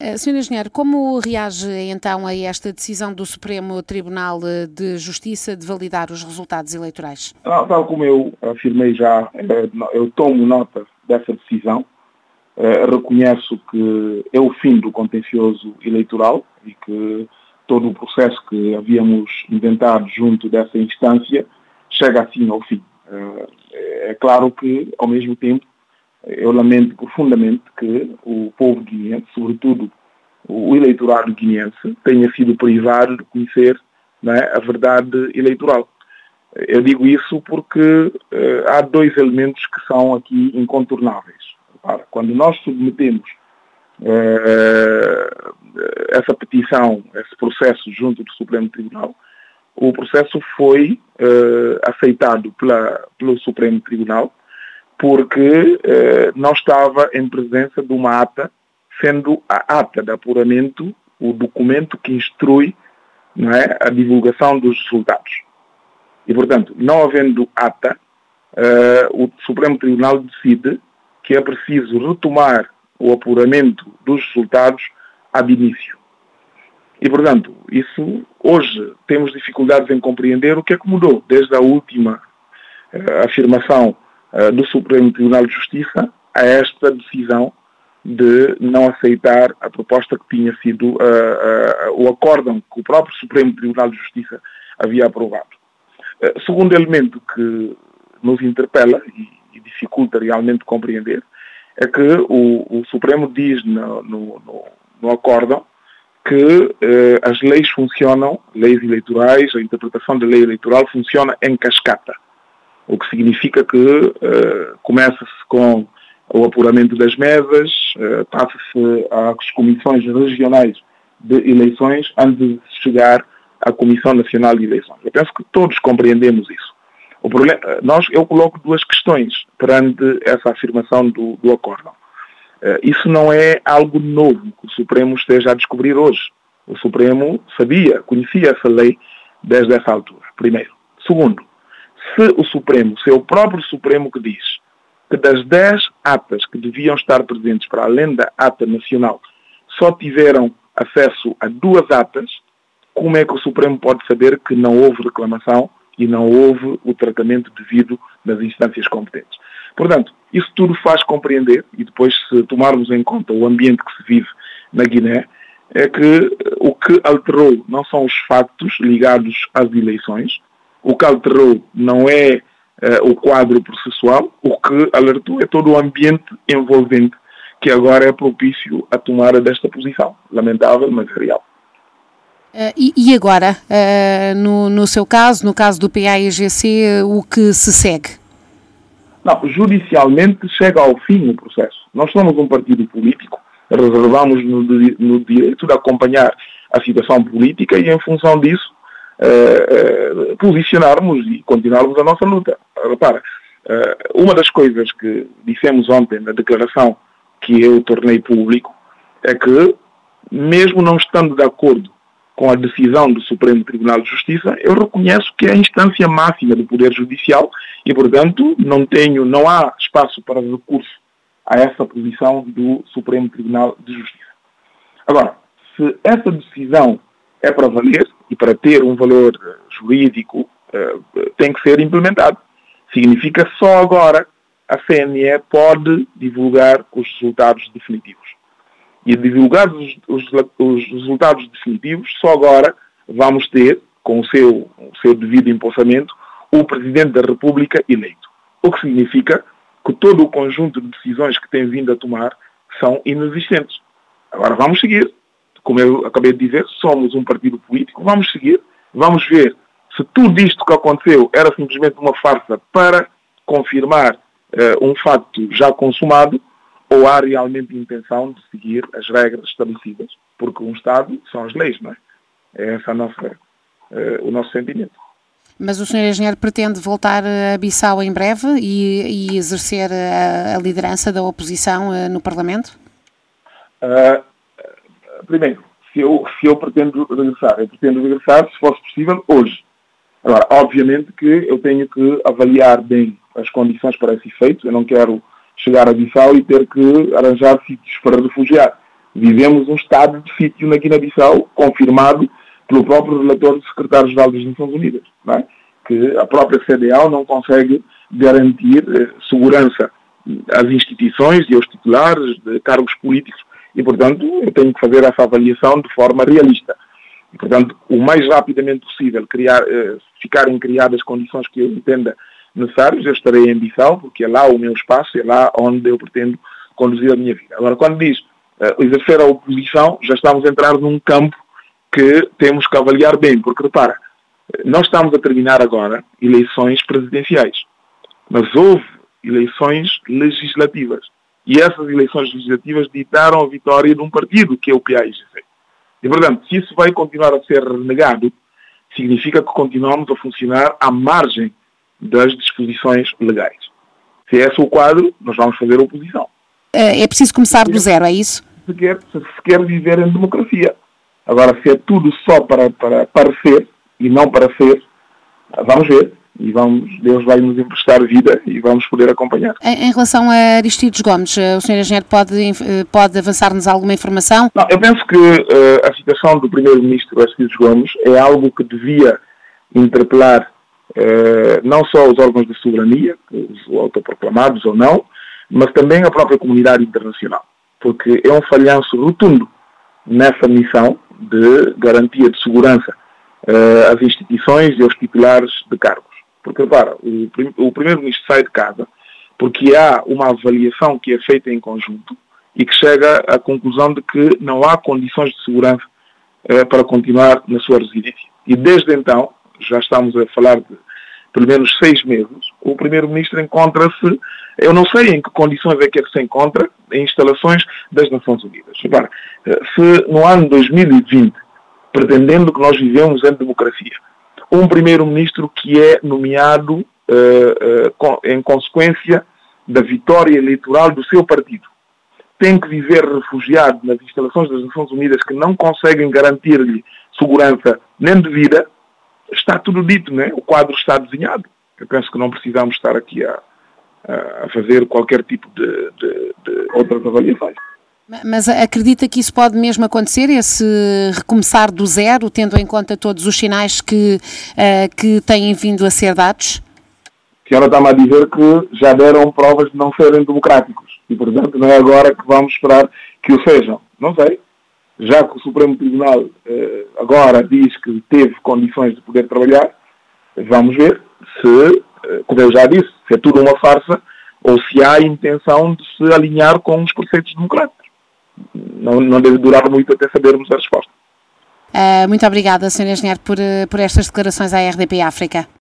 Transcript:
Uh, Sr. Engenheiro, como reage então a esta decisão do Supremo Tribunal de Justiça de validar os resultados eleitorais? Tal como eu afirmei já, eu tomo nota dessa decisão, reconheço que é o fim do contencioso eleitoral e que todo o processo que havíamos inventado junto dessa instância chega assim ao fim. É claro que, ao mesmo tempo, eu lamento profundamente que o povo guineense, sobretudo o eleitorado guineense, tenha sido privado de conhecer é, a verdade eleitoral. Eu digo isso porque uh, há dois elementos que são aqui incontornáveis. quando nós submetemos uh, essa petição, esse processo junto do Supremo Tribunal, o processo foi uh, aceitado pela, pelo Supremo Tribunal porque eh, não estava em presença de uma ata, sendo a ata de apuramento o documento que instrui é, a divulgação dos resultados. E, portanto, não havendo ata, eh, o Supremo Tribunal decide que é preciso retomar o apuramento dos resultados ab início. E, portanto, isso hoje temos dificuldades em compreender o que é que mudou desde a última uh, afirmação uh, do Supremo Tribunal de Justiça a esta decisão de não aceitar a proposta que tinha sido uh, o acórdão que o próprio Supremo Tribunal de Justiça havia aprovado. segundo elemento que nos interpela e, e, dificulta realmente compreender é que o, o Supremo diz no, no, no, no acórdão que eh, as leis funcionam, leis eleitorais, a interpretação da lei eleitoral funciona em cascata, o que significa que eh, começa-se com o apuramento das mesas, eh, passa-se às comissões regionais de eleições antes de chegar à Comissão Nacional de Eleições. Eu penso que todos compreendemos isso. O problema, nós, eu coloco duas questões perante essa afirmação do, do acórdão. Eh, isso não é algo novo que o Supremo esteja a descobrir hoje. O Supremo sabia, conhecia essa lei desde essa altura, primeiro. Segundo, se o Supremo, se é o próprio Supremo que diz que das 10 atas que deviam estar presentes para além da ata nacional, só tiveram acesso a duas atas, como é que o Supremo pode saber que não houve reclamação e não houve o tratamento devido nas instâncias competentes? Portanto, isso tudo faz compreender, e depois se tomarmos em conta o ambiente que se vive na Guiné, é que o que alterou não são os factos ligados às eleições, o que alterou não é uh, o quadro processual, o que alertou é todo o ambiente envolvente que agora é propício à tomada desta posição. Lamentável, mas real. Uh, e, e, agora, uh, no, no seu caso, no caso do PAEGC, o que se segue? Não, judicialmente chega ao fim o processo. Nós somos um partido político, reservamos no, no direito de acompanhar a situação política e, em função disso, eh, eh, posicionarmos e continuarmos a nossa luta. Repara, eh, uma das coisas que dissemos ontem na declaração que eu tornei público é que, mesmo não estando de acordo com a decisão do Supremo Tribunal de Justiça, eu reconheço que é a instância máxima do Poder Judicial e, portanto, não tenho, não há espaço para recurso a essa posição do Supremo Tribunal de Justiça. Agora, se essa decisão é para valer e para ter um valor eh, jurídico, uh, tem que ser implementado. Significa só agora a CNE pode divulgar os resultados definitivos e divulgados os, os, os, resultados definitivos, só agora vamos ter, com o seu, o seu devido empossamento, o Presidente da República eleito. O que significa que todo o conjunto de decisões que tem vindo a tomar são inexistentes. Agora vamos seguir. Como eu acabei de dizer, somos um partido político, vamos seguir, vamos ver se tudo isto que aconteceu era simplesmente uma farsa para confirmar uh, um facto já consumado ou há realmente intenção de seguir as regras estabelecidas, porque um Estado são as leis, não é? É esse uh, o nosso sentimento. Mas o Sr. Engenheiro pretende voltar a Bissau em breve e, e exercer a, a, liderança da oposição uh, no Parlamento? Uh, primeiro, se eu, se eu pretendo regressar, eu pretendo regressar, se fosse possível, hoje. Agora, obviamente que eu tenho que avaliar bem as condições para esse efeito, eu não quero chegar a Bissau e ter que arranjar sítios para refugiar. vivemos um estado de sítio na Guiné-Bissau, confirmado pelo próprio relator do secretário-geral das Nações Unidas, é? que a própria CDAO não consegue garantir eh, segurança às instituições e aos titulares de cargos políticos e, portanto, eu tenho que fazer essa avaliação de forma realista. E, portanto, o mais rapidamente possível criar, eh, ficarem criadas condições que eu entenda necessárias, eu estarei em Bissau, porque é lá o meu espaço, é lá onde eu pretendo conduzir a minha vida. Agora, quando diz uh, exercer a oposição, já estamos a entrar num campo que temos que avaliar bem, porque repara, nós estamos a terminar agora eleições presidenciais, mas houve eleições legislativas. E essas eleições legislativas ditaram a vitória de um partido, que é o PAIGC. E, portanto, se isso vai continuar a ser renegado, significa que continuamos a funcionar à margem das disposições legais. Se é esse o quadro, nós vamos fazer oposição. É, é preciso começar do zero, é isso? Se quer, se quer viver em democracia. Agora, se é tudo só para, para parecer e não para ser, vamos ver. E vamos, Deus vai nos emprestar vida e vamos poder acompanhar. Em, em relação a Aristides Gomes, eh, o Sr. Engenheiro pode, eh, pode avançar-nos alguma informação? Não, eu penso que uh, a situação do Primeiro-Ministro Aristides Gomes é algo que devia interpelar uh, não só os órgãos de soberania, os autoproclamados ou não, mas também a própria comunidade internacional, porque é um falhanço rotundo nessa missão de garantia de segurança uh, às instituições e aos titulares de cargos. Porque, repara, o, o Primeiro-Ministro sai de casa porque há uma avaliação que é feita em conjunto e que chega à conclusão de que não há condições de segurança uh, para continuar na sua residência. E desde então, já estamos a falar de pelo menos seis meses, o Primeiro-Ministro encontra-se, eu não sei em que condições é que ele se encontra, em instalações das Nações Unidas. Repara, se no ano 2020, pretendendo que nós vivemos em democracia, um Primeiro-Ministro que é nomeado uh, uh, em consequência da vitória eleitoral do seu partido, tem que viver refugiado nas instalações das Nações Unidas que não conseguem garantir-lhe segurança nem de vida, está tudo dito, né? o quadro está desenhado. Eu penso que não precisamos estar aqui a, a fazer qualquer tipo de, de, de outras avaliações. Mas acredita que isso pode mesmo acontecer, esse recomeçar do zero, tendo em conta todos os sinais que, uh, que têm vindo a ser dados? A senhora está-me a dizer que já deram provas de não serem democráticos e, portanto, não é agora que vamos esperar que o sejam. Não sei já que o Supremo Tribunal eh, agora diz que teve condições de poder trabalhar, vamos ver se, eh, como eu já disse, se é tudo uma farsa ou se há intenção de se alinhar com os preceitos democráticos. Não, não deve durar muito até sabermos a resposta. Uh, muito obrigada, Sr. Engenheiro, por, por estas declarações à RDP África.